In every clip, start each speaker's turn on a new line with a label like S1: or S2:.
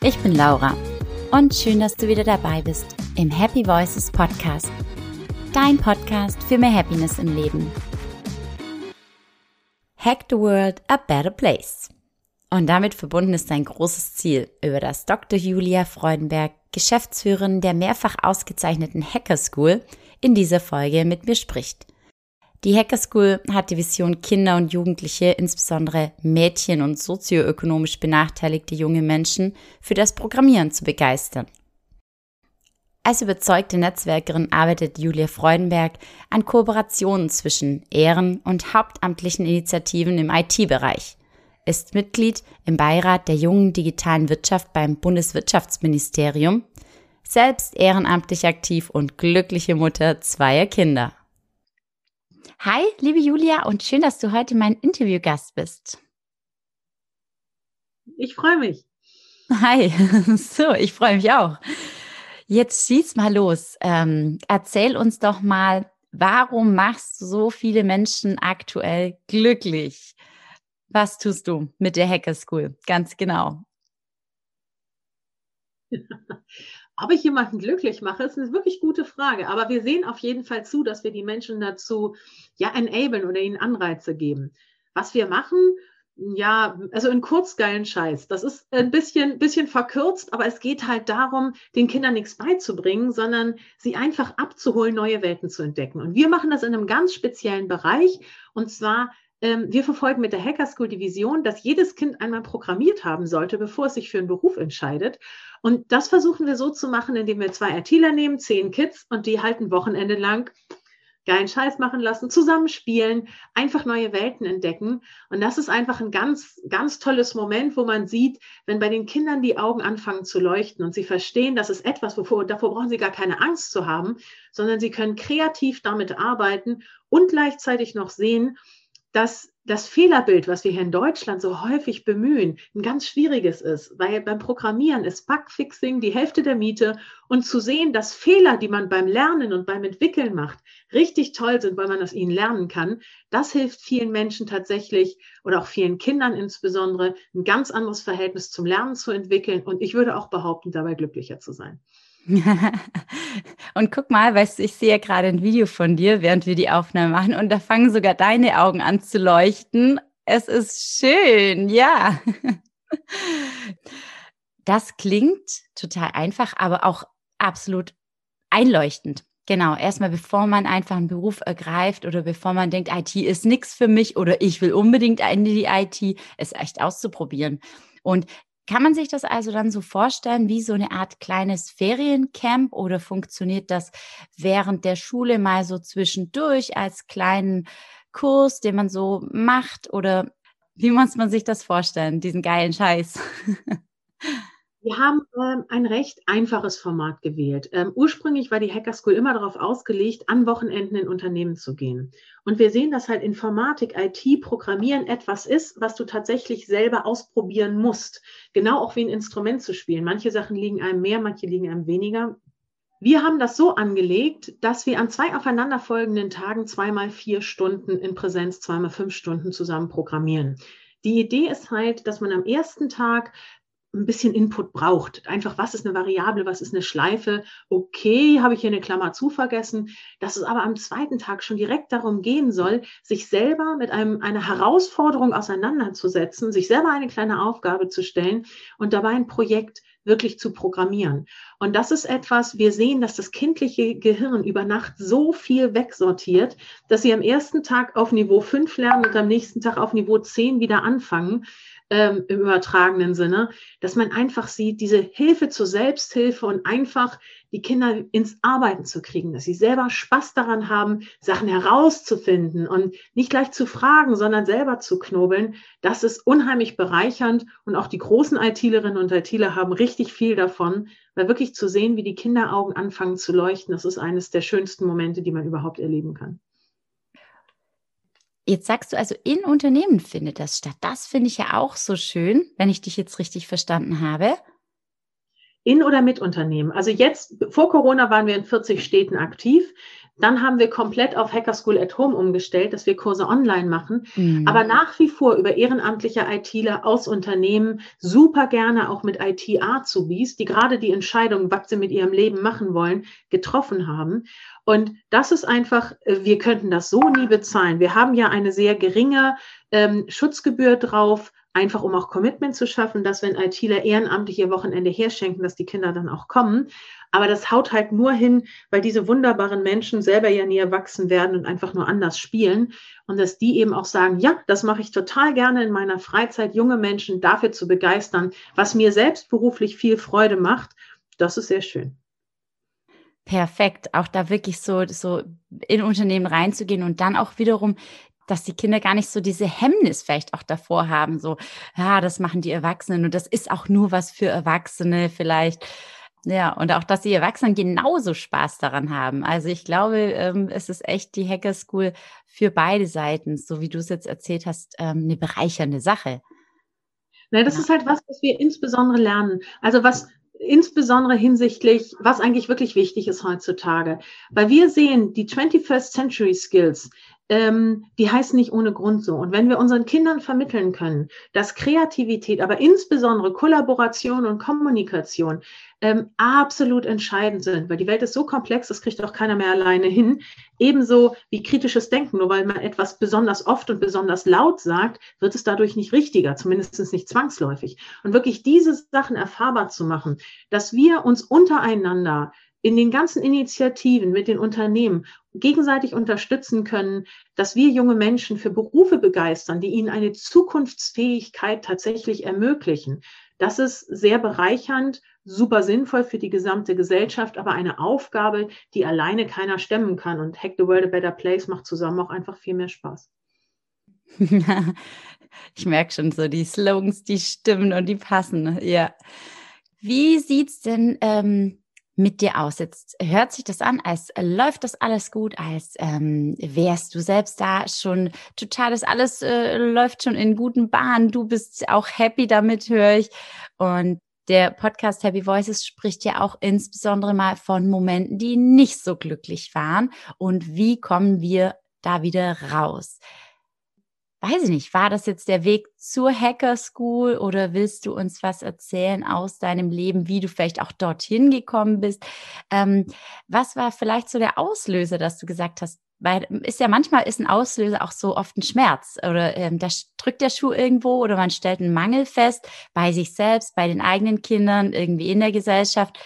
S1: Ich bin Laura und schön, dass du wieder dabei bist im Happy Voices Podcast. Dein Podcast für mehr Happiness im Leben. Hack the World a Better Place. Und damit verbunden ist ein großes Ziel, über das Dr. Julia Freudenberg, Geschäftsführerin der mehrfach ausgezeichneten Hacker School, in dieser Folge mit mir spricht. Die Hacker School hat die Vision, Kinder und Jugendliche, insbesondere Mädchen und sozioökonomisch benachteiligte junge Menschen, für das Programmieren zu begeistern. Als überzeugte Netzwerkerin arbeitet Julia Freudenberg an Kooperationen zwischen Ehren- und hauptamtlichen Initiativen im IT-Bereich, ist Mitglied im Beirat der jungen digitalen Wirtschaft beim Bundeswirtschaftsministerium, selbst ehrenamtlich aktiv und glückliche Mutter zweier Kinder. Hi, liebe Julia, und schön, dass du heute mein Interviewgast bist.
S2: Ich freue mich.
S1: Hi, so, ich freue mich auch. Jetzt schieß mal los. Ähm, erzähl uns doch mal, warum machst du so viele Menschen aktuell glücklich? Was tust du mit der Hacker School? Ganz genau.
S2: Ob ich jemanden glücklich mache, ist eine wirklich gute Frage. Aber wir sehen auf jeden Fall zu, dass wir die Menschen dazu ja enablen oder ihnen Anreize geben. Was wir machen, ja, also in kurzgeilen Scheiß. Das ist ein bisschen, bisschen verkürzt, aber es geht halt darum, den Kindern nichts beizubringen, sondern sie einfach abzuholen, neue Welten zu entdecken. Und wir machen das in einem ganz speziellen Bereich. Und zwar wir verfolgen mit der Hacker School die Vision, dass jedes Kind einmal programmiert haben sollte, bevor es sich für einen Beruf entscheidet. Und das versuchen wir so zu machen, indem wir zwei ITler nehmen, zehn Kids und die halt ein Wochenende lang geilen Scheiß machen lassen, zusammenspielen, einfach neue Welten entdecken. Und das ist einfach ein ganz, ganz tolles Moment, wo man sieht, wenn bei den Kindern die Augen anfangen zu leuchten und sie verstehen, das ist etwas, wovor, davor brauchen sie gar keine Angst zu haben, sondern sie können kreativ damit arbeiten und gleichzeitig noch sehen, dass das Fehlerbild, was wir hier in Deutschland so häufig bemühen, ein ganz schwieriges ist, weil beim Programmieren ist Bugfixing die Hälfte der Miete und zu sehen, dass Fehler, die man beim Lernen und beim Entwickeln macht, richtig toll sind, weil man aus ihnen lernen kann, das hilft vielen Menschen tatsächlich oder auch vielen Kindern insbesondere, ein ganz anderes Verhältnis zum Lernen zu entwickeln und ich würde auch behaupten, dabei glücklicher zu sein.
S1: und guck mal, weißt du, ich sehe ja gerade ein Video von dir, während wir die Aufnahme machen, und da fangen sogar deine Augen an zu leuchten. Es ist schön, ja. Das klingt total einfach, aber auch absolut einleuchtend. Genau, erstmal bevor man einfach einen Beruf ergreift oder bevor man denkt, IT ist nichts für mich oder ich will unbedingt in die IT, es echt auszuprobieren. Und kann man sich das also dann so vorstellen wie so eine Art kleines Feriencamp oder funktioniert das während der Schule mal so zwischendurch als kleinen Kurs, den man so macht oder wie muss man sich das vorstellen, diesen geilen Scheiß?
S2: Wir haben ähm, ein recht einfaches Format gewählt. Ähm, ursprünglich war die Hacker School immer darauf ausgelegt, an Wochenenden in Unternehmen zu gehen. Und wir sehen, dass halt Informatik, IT, Programmieren etwas ist, was du tatsächlich selber ausprobieren musst. Genau auch wie ein Instrument zu spielen. Manche Sachen liegen einem mehr, manche liegen einem weniger. Wir haben das so angelegt, dass wir an zwei aufeinanderfolgenden Tagen zweimal vier Stunden in Präsenz, zweimal fünf Stunden zusammen programmieren. Die Idee ist halt, dass man am ersten Tag ein bisschen Input braucht. Einfach, was ist eine Variable, was ist eine Schleife? Okay, habe ich hier eine Klammer zu vergessen. Dass es aber am zweiten Tag schon direkt darum gehen soll, sich selber mit einem, einer Herausforderung auseinanderzusetzen, sich selber eine kleine Aufgabe zu stellen und dabei ein Projekt wirklich zu programmieren. Und das ist etwas, wir sehen, dass das kindliche Gehirn über Nacht so viel wegsortiert, dass sie am ersten Tag auf Niveau 5 lernen und am nächsten Tag auf Niveau 10 wieder anfangen ähm, im übertragenen Sinne, dass man einfach sieht, diese Hilfe zur Selbsthilfe und einfach die Kinder ins Arbeiten zu kriegen, dass sie selber Spaß daran haben, Sachen herauszufinden und nicht gleich zu fragen, sondern selber zu knobeln. Das ist unheimlich bereichernd und auch die großen ITlerinnen und ITler haben richtig viel davon, weil wirklich zu sehen, wie die Kinderaugen anfangen zu leuchten, das ist eines der schönsten Momente, die man überhaupt erleben kann.
S1: Jetzt sagst du also, in Unternehmen findet das statt. Das finde ich ja auch so schön, wenn ich dich jetzt richtig verstanden habe.
S2: In oder mit Unternehmen. Also jetzt, vor Corona waren wir in 40 Städten aktiv. Dann haben wir komplett auf Hacker School at Home umgestellt, dass wir Kurse online machen. Mhm. Aber nach wie vor über ehrenamtliche ITler aus Unternehmen, super gerne auch mit IT-Azubis, die gerade die Entscheidung, was sie mit ihrem Leben machen wollen, getroffen haben. Und das ist einfach, wir könnten das so nie bezahlen. Wir haben ja eine sehr geringe ähm, Schutzgebühr drauf einfach um auch Commitment zu schaffen, dass wenn ITler ehrenamtlich ihr Wochenende herschenken, dass die Kinder dann auch kommen. Aber das haut halt nur hin, weil diese wunderbaren Menschen selber ja nie erwachsen werden und einfach nur anders spielen. Und dass die eben auch sagen, ja, das mache ich total gerne in meiner Freizeit, junge Menschen dafür zu begeistern, was mir selbst beruflich viel Freude macht. Das ist sehr schön.
S1: Perfekt, auch da wirklich so, so in Unternehmen reinzugehen und dann auch wiederum dass die Kinder gar nicht so diese Hemmnis vielleicht auch davor haben, so, ja, das machen die Erwachsenen und das ist auch nur was für Erwachsene vielleicht. Ja, und auch, dass die Erwachsenen genauso Spaß daran haben. Also ich glaube, ähm, es ist echt die Hacker School für beide Seiten, so wie du es jetzt erzählt hast, ähm, eine bereichernde Sache.
S2: Na, das ja. ist halt was, was wir insbesondere lernen. Also was insbesondere hinsichtlich, was eigentlich wirklich wichtig ist heutzutage. Weil wir sehen, die 21st Century Skills, ähm, die heißen nicht ohne Grund so. Und wenn wir unseren Kindern vermitteln können, dass Kreativität, aber insbesondere Kollaboration und Kommunikation ähm, absolut entscheidend sind, weil die Welt ist so komplex, das kriegt auch keiner mehr alleine hin. Ebenso wie kritisches Denken, nur weil man etwas besonders oft und besonders laut sagt, wird es dadurch nicht richtiger, zumindest nicht zwangsläufig. Und wirklich diese Sachen erfahrbar zu machen, dass wir uns untereinander in den ganzen Initiativen mit den Unternehmen gegenseitig unterstützen können, dass wir junge Menschen für Berufe begeistern, die ihnen eine Zukunftsfähigkeit tatsächlich ermöglichen. Das ist sehr bereichernd, super sinnvoll für die gesamte Gesellschaft, aber eine Aufgabe, die alleine keiner stemmen kann. Und Hack the World a Better Place macht zusammen auch einfach viel mehr Spaß.
S1: ich merke schon so die Slogans, die stimmen und die passen. Ja. Wie sieht's denn ähm, mit dir aus? Jetzt hört sich das an, als läuft das alles gut, als ähm, wärst du selbst da schon total, das alles äh, läuft schon in guten Bahnen. Du bist auch happy damit, höre ich. Und der Podcast Happy Voices spricht ja auch insbesondere mal von Momenten, die nicht so glücklich waren. Und wie kommen wir da wieder raus? Weiß ich nicht, war das jetzt der Weg zur Hacker School oder willst du uns was erzählen aus deinem Leben, wie du vielleicht auch dorthin gekommen bist? Ähm, was war vielleicht so der Auslöser, dass du gesagt hast, weil ist ja manchmal ist ein Auslöser auch so oft ein Schmerz oder ähm, da drückt der Schuh irgendwo oder man stellt einen Mangel fest bei sich selbst, bei den eigenen Kindern, irgendwie in der Gesellschaft.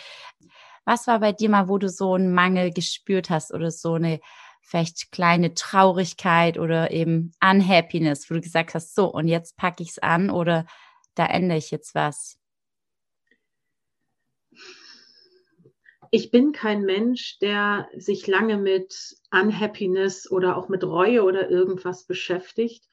S1: Was war bei dir mal, wo du so einen Mangel gespürt hast oder so eine vielleicht kleine Traurigkeit oder eben Unhappiness, wo du gesagt hast, so, und jetzt packe ich es an oder da ändere ich jetzt was?
S2: Ich bin kein Mensch, der sich lange mit Unhappiness oder auch mit Reue oder irgendwas beschäftigt.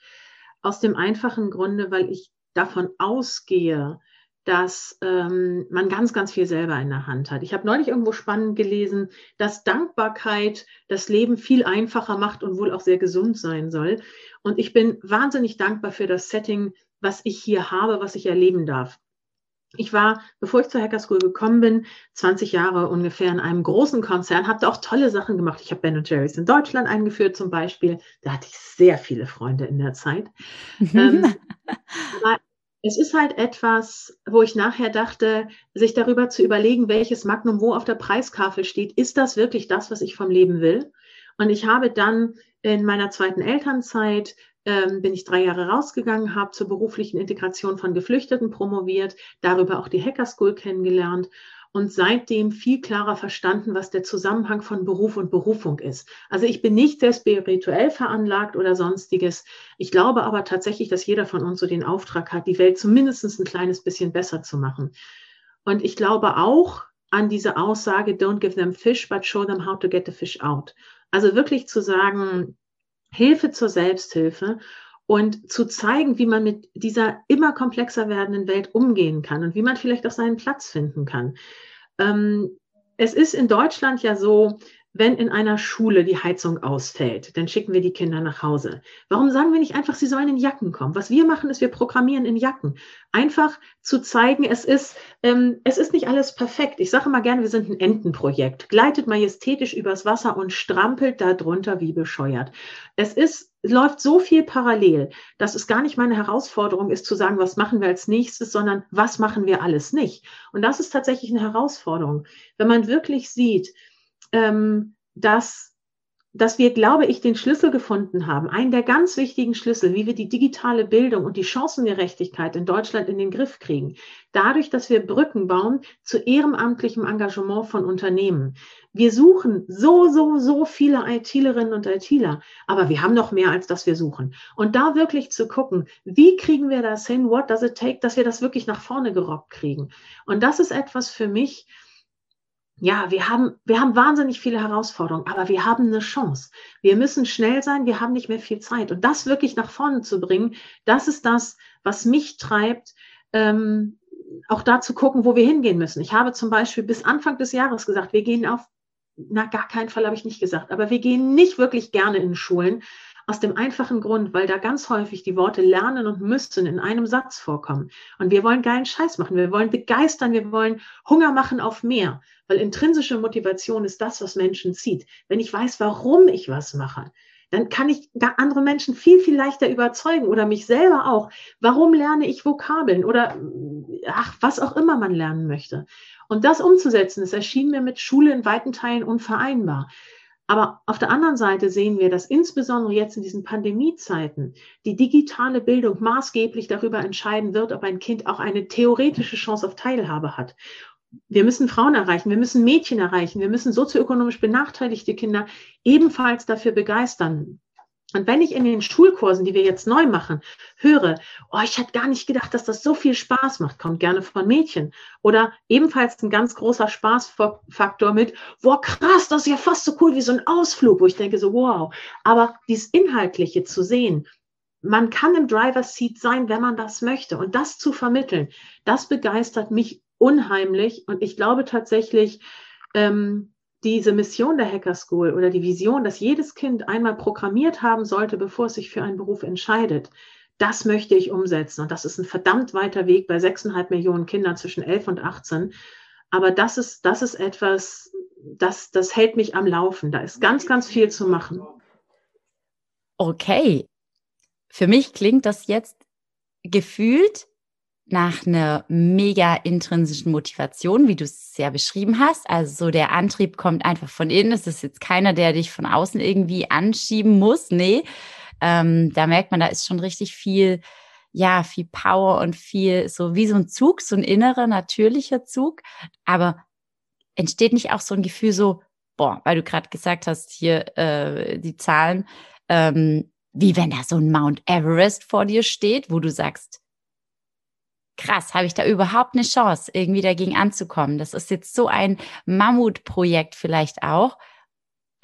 S2: Aus dem einfachen Grunde, weil ich davon ausgehe, dass ähm, man ganz, ganz viel selber in der Hand hat. Ich habe neulich irgendwo spannend gelesen, dass Dankbarkeit das Leben viel einfacher macht und wohl auch sehr gesund sein soll. Und ich bin wahnsinnig dankbar für das Setting, was ich hier habe, was ich erleben darf. Ich war, bevor ich zur Hacker School gekommen bin, 20 Jahre ungefähr in einem großen Konzern, habe da auch tolle Sachen gemacht. Ich habe Ben Jerry's in Deutschland eingeführt zum Beispiel. Da hatte ich sehr viele Freunde in der Zeit. ähm, es ist halt etwas, wo ich nachher dachte, sich darüber zu überlegen, welches Magnum wo auf der Preiskafel steht, ist das wirklich das, was ich vom Leben will? Und ich habe dann in meiner zweiten Elternzeit ähm, bin ich drei Jahre rausgegangen, habe zur beruflichen Integration von Geflüchteten promoviert, darüber auch die Hacker School kennengelernt und seitdem viel klarer verstanden, was der Zusammenhang von Beruf und Berufung ist. Also ich bin nicht sehr spirituell veranlagt oder sonstiges. Ich glaube aber tatsächlich, dass jeder von uns so den Auftrag hat, die Welt zumindest ein kleines bisschen besser zu machen. Und ich glaube auch an diese Aussage, don't give them fish, but show them how to get the fish out. Also wirklich zu sagen, Hilfe zur Selbsthilfe und zu zeigen, wie man mit dieser immer komplexer werdenden Welt umgehen kann und wie man vielleicht auch seinen Platz finden kann. Ähm, es ist in Deutschland ja so, wenn in einer Schule die Heizung ausfällt, dann schicken wir die Kinder nach Hause. Warum sagen wir nicht einfach, sie sollen in Jacken kommen? Was wir machen, ist, wir programmieren in Jacken. Einfach zu zeigen, es ist, ähm, es ist nicht alles perfekt. Ich sage mal gerne, wir sind ein Entenprojekt. Gleitet majestätisch übers Wasser und strampelt darunter wie bescheuert. Es ist, läuft so viel parallel, dass es gar nicht meine Herausforderung ist, zu sagen, was machen wir als nächstes, sondern was machen wir alles nicht. Und das ist tatsächlich eine Herausforderung. Wenn man wirklich sieht, ähm, dass, dass wir, glaube ich, den Schlüssel gefunden haben, einen der ganz wichtigen Schlüssel, wie wir die digitale Bildung und die Chancengerechtigkeit in Deutschland in den Griff kriegen. Dadurch, dass wir Brücken bauen zu ehrenamtlichem Engagement von Unternehmen. Wir suchen so, so, so viele ITlerinnen und ITler, aber wir haben noch mehr, als das wir suchen. Und da wirklich zu gucken, wie kriegen wir das hin, what does it take, dass wir das wirklich nach vorne gerockt kriegen. Und das ist etwas für mich, ja, wir haben, wir haben wahnsinnig viele Herausforderungen, aber wir haben eine Chance. Wir müssen schnell sein, wir haben nicht mehr viel Zeit. Und das wirklich nach vorne zu bringen, das ist das, was mich treibt, ähm, auch da zu gucken, wo wir hingehen müssen. Ich habe zum Beispiel bis Anfang des Jahres gesagt, wir gehen auf, na, gar keinen Fall habe ich nicht gesagt, aber wir gehen nicht wirklich gerne in Schulen, aus dem einfachen Grund, weil da ganz häufig die Worte lernen und müssen in einem Satz vorkommen. Und wir wollen geilen Scheiß machen. Wir wollen begeistern. Wir wollen Hunger machen auf mehr. Weil intrinsische Motivation ist das, was Menschen zieht. Wenn ich weiß, warum ich was mache, dann kann ich andere Menschen viel, viel leichter überzeugen oder mich selber auch. Warum lerne ich Vokabeln oder ach, was auch immer man lernen möchte? Und das umzusetzen, das erschien mir mit Schule in weiten Teilen unvereinbar. Aber auf der anderen Seite sehen wir, dass insbesondere jetzt in diesen Pandemiezeiten die digitale Bildung maßgeblich darüber entscheiden wird, ob ein Kind auch eine theoretische Chance auf Teilhabe hat. Wir müssen Frauen erreichen, wir müssen Mädchen erreichen, wir müssen sozioökonomisch benachteiligte Kinder ebenfalls dafür begeistern, und wenn ich in den Schulkursen, die wir jetzt neu machen, höre, oh, ich hätte gar nicht gedacht, dass das so viel Spaß macht, kommt gerne von Mädchen. Oder ebenfalls ein ganz großer Spaßfaktor mit, wow, krass, das ist ja fast so cool wie so ein Ausflug, wo ich denke so, wow. Aber dieses Inhaltliche zu sehen, man kann im Driver Seat sein, wenn man das möchte. Und das zu vermitteln, das begeistert mich unheimlich. Und ich glaube tatsächlich, ähm, diese Mission der Hacker School oder die Vision, dass jedes Kind einmal programmiert haben sollte, bevor es sich für einen Beruf entscheidet, das möchte ich umsetzen. Und das ist ein verdammt weiter Weg bei sechseinhalb Millionen Kindern zwischen elf und 18. Aber das ist, das ist etwas, das, das hält mich am Laufen. Da ist ganz, ganz viel zu machen.
S1: Okay. Für mich klingt das jetzt gefühlt nach einer mega intrinsischen Motivation, wie du es ja beschrieben hast. Also so der Antrieb kommt einfach von innen. Es ist jetzt keiner, der dich von außen irgendwie anschieben muss. Nee, ähm, da merkt man, da ist schon richtig viel, ja, viel Power und viel so wie so ein Zug, so ein innerer, natürlicher Zug. Aber entsteht nicht auch so ein Gefühl so, boah, weil du gerade gesagt hast, hier äh, die Zahlen, ähm, wie wenn da so ein Mount Everest vor dir steht, wo du sagst, krass, habe ich da überhaupt eine Chance, irgendwie dagegen anzukommen? Das ist jetzt so ein Mammutprojekt vielleicht auch.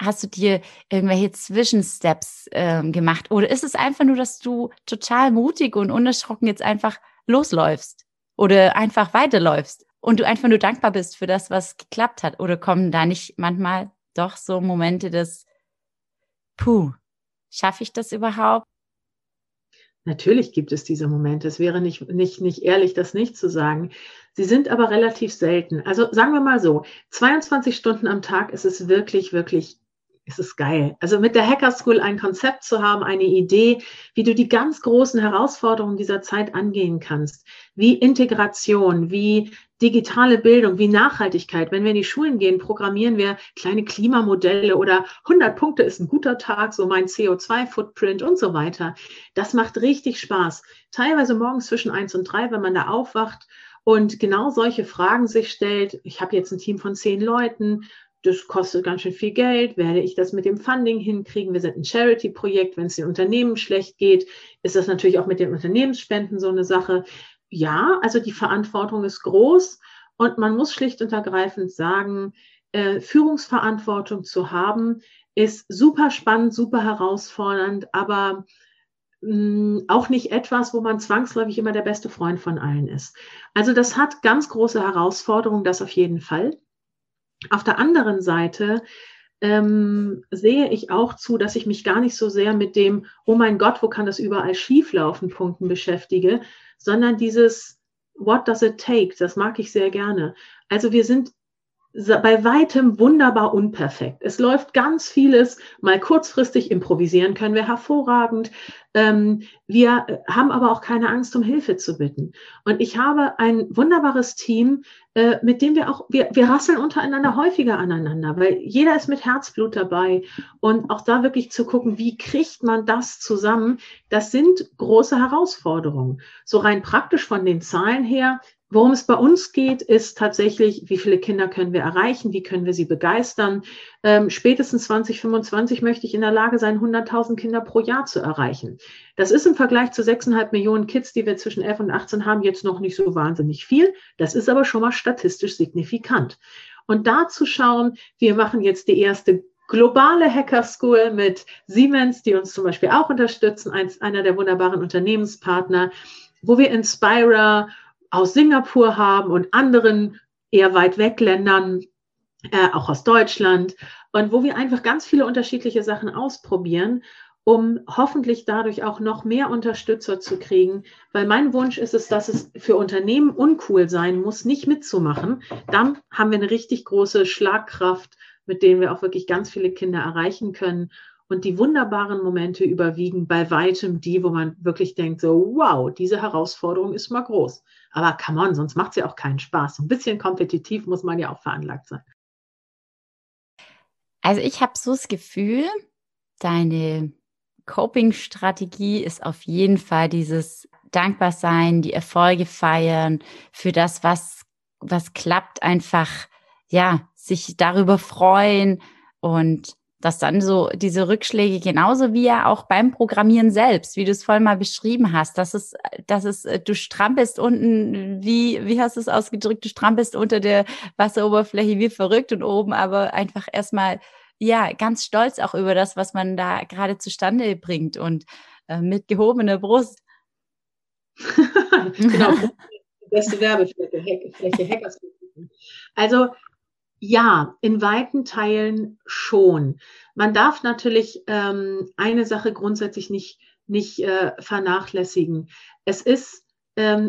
S1: Hast du dir irgendwelche Zwischensteps ähm, gemacht? Oder ist es einfach nur, dass du total mutig und unerschrocken jetzt einfach losläufst oder einfach weiterläufst und du einfach nur dankbar bist für das, was geklappt hat? Oder kommen da nicht manchmal doch so Momente des, puh, schaffe ich das überhaupt?
S2: Natürlich gibt es diese Momente. Es wäre nicht, nicht, nicht ehrlich, das nicht zu sagen. Sie sind aber relativ selten. Also sagen wir mal so, 22 Stunden am Tag ist es wirklich, wirklich es ist geil. Also mit der Hacker School ein Konzept zu haben, eine Idee, wie du die ganz großen Herausforderungen dieser Zeit angehen kannst, wie Integration, wie digitale Bildung, wie Nachhaltigkeit. Wenn wir in die Schulen gehen, programmieren wir kleine Klimamodelle oder 100 Punkte ist ein guter Tag, so mein CO2-Footprint und so weiter. Das macht richtig Spaß. Teilweise morgens zwischen eins und drei, wenn man da aufwacht und genau solche Fragen sich stellt. Ich habe jetzt ein Team von zehn Leuten das kostet ganz schön viel Geld. Werde ich das mit dem Funding hinkriegen? Wir sind ein Charity-Projekt. Wenn es den Unternehmen schlecht geht, ist das natürlich auch mit den Unternehmensspenden so eine Sache. Ja, also die Verantwortung ist groß und man muss schlicht und ergreifend sagen, äh, Führungsverantwortung zu haben, ist super spannend, super herausfordernd, aber mm, auch nicht etwas, wo man zwangsläufig immer der beste Freund von allen ist. Also das hat ganz große Herausforderungen, das auf jeden Fall. Auf der anderen Seite ähm, sehe ich auch zu, dass ich mich gar nicht so sehr mit dem, oh mein Gott, wo kann das überall schieflaufen, Punkten beschäftige, sondern dieses, what does it take? Das mag ich sehr gerne. Also wir sind bei weitem wunderbar unperfekt. Es läuft ganz vieles, mal kurzfristig improvisieren können wir hervorragend. Ähm, wir haben aber auch keine Angst, um Hilfe zu bitten. Und ich habe ein wunderbares Team, äh, mit dem wir auch, wir, wir rasseln untereinander häufiger aneinander, weil jeder ist mit Herzblut dabei. Und auch da wirklich zu gucken, wie kriegt man das zusammen, das sind große Herausforderungen. So rein praktisch von den Zahlen her, Worum es bei uns geht, ist tatsächlich, wie viele Kinder können wir erreichen, wie können wir sie begeistern. Ähm, spätestens 2025 möchte ich in der Lage sein, 100.000 Kinder pro Jahr zu erreichen. Das ist im Vergleich zu 6,5 Millionen Kids, die wir zwischen 11 und 18 haben, jetzt noch nicht so wahnsinnig viel. Das ist aber schon mal statistisch signifikant. Und da zu schauen, wir machen jetzt die erste globale Hacker School mit Siemens, die uns zum Beispiel auch unterstützen, eins, einer der wunderbaren Unternehmenspartner, wo wir Inspira aus Singapur haben und anderen eher weit weg Ländern, äh, auch aus Deutschland, und wo wir einfach ganz viele unterschiedliche Sachen ausprobieren, um hoffentlich dadurch auch noch mehr Unterstützer zu kriegen. Weil mein Wunsch ist es, dass es für Unternehmen uncool sein muss, nicht mitzumachen. Dann haben wir eine richtig große Schlagkraft, mit denen wir auch wirklich ganz viele Kinder erreichen können. Und die wunderbaren Momente überwiegen bei weitem die, wo man wirklich denkt, so, wow, diese Herausforderung ist mal groß. Aber come on, sonst macht es ja auch keinen Spaß. Ein bisschen kompetitiv muss man ja auch veranlagt sein.
S1: Also ich habe so das Gefühl, deine Coping-Strategie ist auf jeden Fall dieses dankbar sein, die Erfolge feiern, für das, was, was klappt, einfach, ja, sich darüber freuen und dass dann so diese Rückschläge genauso wie ja auch beim Programmieren selbst, wie du es vorhin mal beschrieben hast, dass es, dass es, äh, du strampelst unten, wie, wie hast du es ausgedrückt, du strampelst unter der Wasseroberfläche wie verrückt und oben aber einfach erstmal, ja, ganz stolz auch über das, was man da gerade zustande bringt und äh, mit gehobener Brust.
S2: genau, beste Werbefläche, Fläche Hackers. Also ja, in weiten Teilen schon. Man darf natürlich ähm, eine Sache grundsätzlich nicht, nicht äh, vernachlässigen. Es ist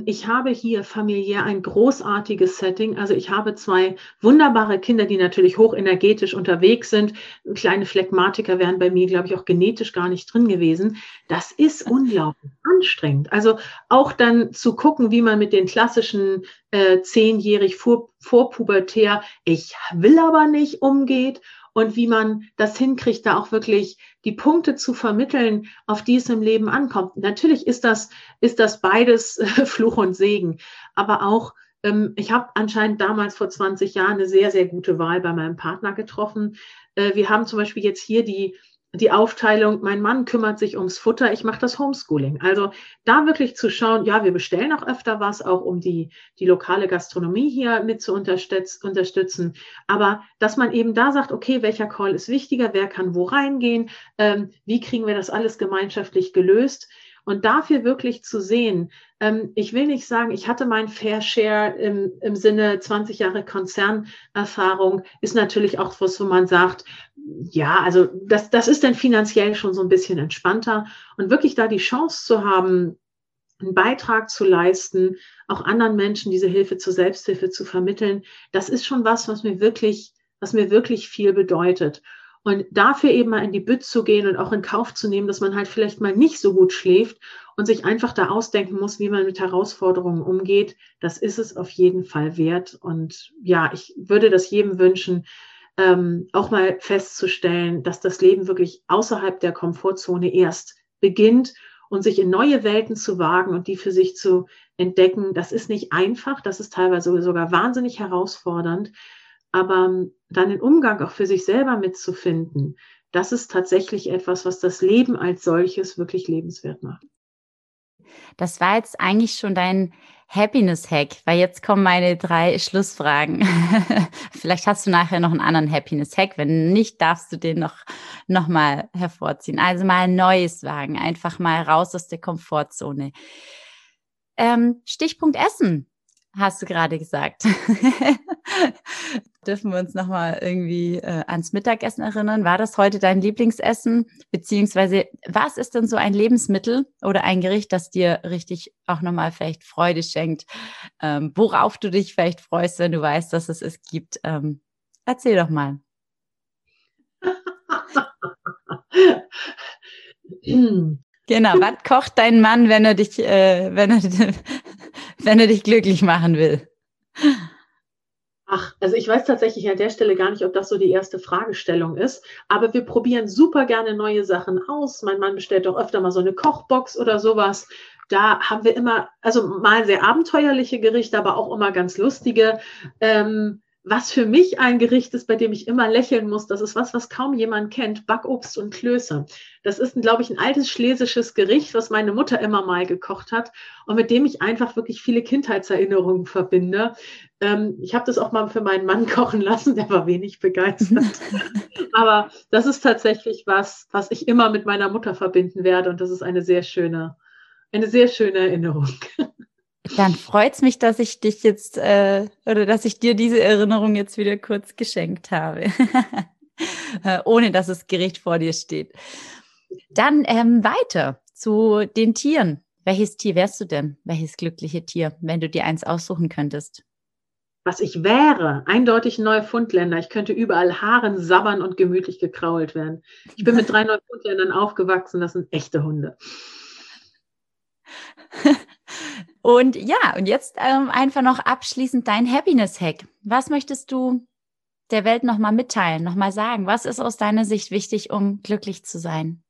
S2: ich habe hier familiär ein großartiges Setting. Also ich habe zwei wunderbare Kinder, die natürlich hochenergetisch unterwegs sind. Kleine Phlegmatiker wären bei mir, glaube ich, auch genetisch gar nicht drin gewesen. Das ist unglaublich anstrengend. Also auch dann zu gucken, wie man mit den klassischen äh, zehnjährig vor, vorpubertär, ich will aber nicht umgeht und wie man das hinkriegt, da auch wirklich die Punkte zu vermitteln, auf die es im Leben ankommt. Natürlich ist das, ist das beides Fluch und Segen, aber auch ähm, ich habe anscheinend damals vor 20 Jahren eine sehr, sehr gute Wahl bei meinem Partner getroffen. Äh, wir haben zum Beispiel jetzt hier die die Aufteilung, mein Mann kümmert sich ums Futter, ich mache das Homeschooling. Also da wirklich zu schauen, ja, wir bestellen auch öfter was, auch um die, die lokale Gastronomie hier mit zu unterstützen. Aber dass man eben da sagt, okay, welcher Call ist wichtiger, wer kann wo reingehen, ähm, wie kriegen wir das alles gemeinschaftlich gelöst? Und dafür wirklich zu sehen, ähm, ich will nicht sagen, ich hatte mein Fair Share im, im Sinne 20 Jahre Konzernerfahrung, ist natürlich auch was, wo man sagt, ja, also das, das ist dann finanziell schon so ein bisschen entspannter und wirklich da die Chance zu haben, einen Beitrag zu leisten, auch anderen Menschen diese Hilfe zur Selbsthilfe zu vermitteln, das ist schon was, was mir wirklich, was mir wirklich viel bedeutet. Und dafür eben mal in die Bütt zu gehen und auch in Kauf zu nehmen, dass man halt vielleicht mal nicht so gut schläft und sich einfach da ausdenken muss, wie man mit Herausforderungen umgeht, das ist es auf jeden Fall wert. Und ja, ich würde das jedem wünschen, ähm, auch mal festzustellen, dass das Leben wirklich außerhalb der Komfortzone erst beginnt und sich in neue Welten zu wagen und die für sich zu entdecken. Das ist nicht einfach, das ist teilweise sogar wahnsinnig herausfordernd. Aber ähm, dann den Umgang auch für sich selber mitzufinden, das ist tatsächlich etwas, was das Leben als solches wirklich lebenswert macht.
S1: Das war jetzt eigentlich schon dein Happiness-Hack, weil jetzt kommen meine drei Schlussfragen. Vielleicht hast du nachher noch einen anderen Happiness-Hack. Wenn nicht, darfst du den noch, noch mal hervorziehen. Also mal ein neues wagen, einfach mal raus aus der Komfortzone. Ähm, Stichpunkt Essen hast du gerade gesagt. dürfen wir uns nochmal irgendwie äh, ans Mittagessen erinnern. War das heute dein Lieblingsessen? Beziehungsweise, was ist denn so ein Lebensmittel oder ein Gericht, das dir richtig auch nochmal vielleicht Freude schenkt? Ähm, worauf du dich vielleicht freust, wenn du weißt, dass es es gibt? Ähm, erzähl doch mal. genau, was kocht dein Mann, wenn er dich, äh, wenn er, wenn er dich glücklich machen will?
S2: Ach, also ich weiß tatsächlich an der Stelle gar nicht, ob das so die erste Fragestellung ist, aber wir probieren super gerne neue Sachen aus. Mein Mann bestellt auch öfter mal so eine Kochbox oder sowas. Da haben wir immer, also mal sehr abenteuerliche Gerichte, aber auch immer ganz lustige. Ähm, was für mich ein Gericht ist, bei dem ich immer lächeln muss, das ist was, was kaum jemand kennt, Backobst und Klöße. Das ist, glaube ich, ein altes schlesisches Gericht, was meine Mutter immer mal gekocht hat und mit dem ich einfach wirklich viele Kindheitserinnerungen verbinde. Ähm, ich habe das auch mal für meinen Mann kochen lassen, der war wenig begeistert. Aber das ist tatsächlich was, was ich immer mit meiner Mutter verbinden werde und das ist eine sehr schöne, eine sehr schöne Erinnerung.
S1: Dann freut's mich, dass ich dich jetzt äh, oder dass ich dir diese Erinnerung jetzt wieder kurz geschenkt habe, ohne dass das Gericht vor dir steht. Dann ähm, weiter zu den Tieren. Welches Tier wärst du denn? Welches glückliche Tier, wenn du dir eins aussuchen könntest?
S2: Was ich wäre, eindeutig Neufundländer. Ich könnte überall Haaren sabbern und gemütlich gekrault werden. Ich bin mit drei Neufundländern aufgewachsen, das sind echte Hunde.
S1: Und ja, und jetzt ähm, einfach noch abschließend dein Happiness-Hack. Was möchtest du der Welt nochmal mitteilen, nochmal sagen? Was ist aus deiner Sicht wichtig, um glücklich zu sein?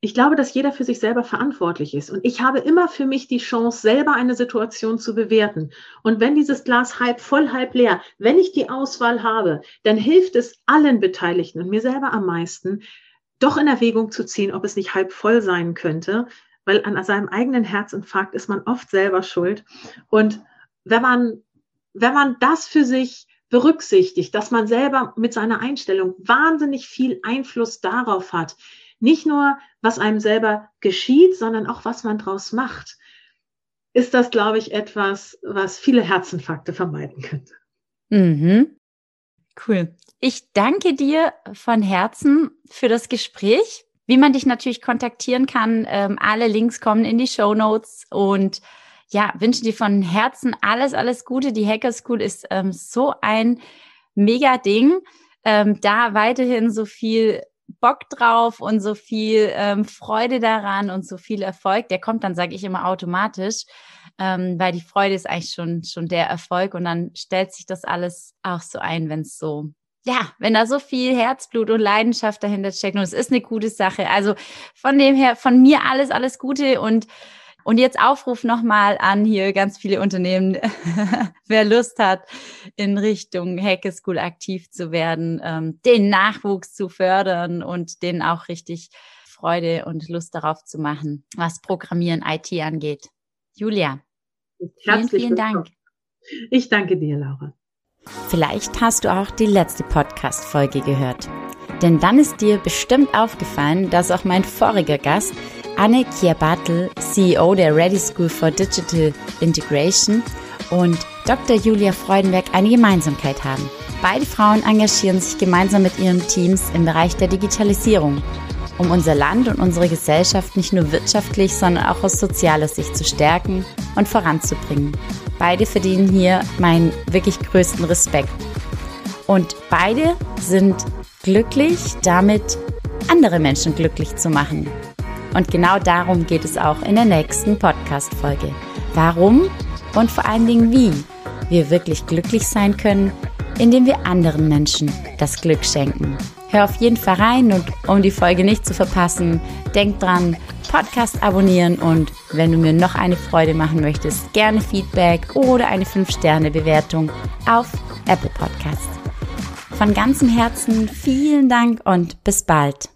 S2: Ich glaube, dass jeder für sich selber verantwortlich ist. Und ich habe immer für mich die Chance, selber eine Situation zu bewerten. Und wenn dieses Glas halb voll, halb leer, wenn ich die Auswahl habe, dann hilft es allen Beteiligten und mir selber am meisten, doch in Erwägung zu ziehen, ob es nicht halb voll sein könnte, weil an seinem eigenen Herzinfarkt ist man oft selber schuld. Und wenn man, wenn man das für sich berücksichtigt, dass man selber mit seiner Einstellung wahnsinnig viel Einfluss darauf hat, nicht nur, was einem selber geschieht, sondern auch, was man draus macht, ist das, glaube ich, etwas, was viele Herzinfarkte vermeiden könnte.
S1: Mhm. Cool. Ich danke dir von Herzen für das Gespräch. Wie man dich natürlich kontaktieren kann, ähm, alle Links kommen in die Show Notes und ja, wünsche dir von Herzen alles, alles Gute. Die Hacker School ist ähm, so ein mega Ding. Ähm, da weiterhin so viel Bock drauf und so viel ähm, Freude daran und so viel Erfolg. Der kommt dann, sage ich immer, automatisch, ähm, weil die Freude ist eigentlich schon, schon der Erfolg und dann stellt sich das alles auch so ein, wenn es so ja, wenn da so viel Herzblut und Leidenschaft dahinter steckt und es ist eine gute Sache. Also von dem her, von mir alles, alles Gute und und jetzt Aufruf nochmal an hier ganz viele Unternehmen, wer Lust hat, in Richtung Hacke School aktiv zu werden, ähm, den Nachwuchs zu fördern und denen auch richtig Freude und Lust darauf zu machen, was Programmieren IT angeht. Julia, vielen, vielen Dank.
S2: Ich danke dir, Laura.
S1: Vielleicht hast du auch die letzte Podcast-Folge gehört. Denn dann ist dir bestimmt aufgefallen, dass auch mein voriger Gast, Anne Kierbartel, CEO der Ready School for Digital Integration und Dr. Julia Freudenberg eine Gemeinsamkeit haben. Beide Frauen engagieren sich gemeinsam mit ihren Teams im Bereich der Digitalisierung, um unser Land und unsere Gesellschaft nicht nur wirtschaftlich, sondern auch aus sozialer Sicht zu stärken und voranzubringen. Beide verdienen hier meinen wirklich größten Respekt. Und beide sind glücklich, damit andere Menschen glücklich zu machen. Und genau darum geht es auch in der nächsten Podcast-Folge. Warum und vor allen Dingen wie wir wirklich glücklich sein können, indem wir anderen Menschen das Glück schenken. Hör auf jeden Fall rein und um die Folge nicht zu verpassen, denk dran, Podcast abonnieren und wenn du mir noch eine Freude machen möchtest, gerne Feedback oder eine 5-Sterne-Bewertung auf Apple Podcast. Von ganzem Herzen vielen Dank und bis bald.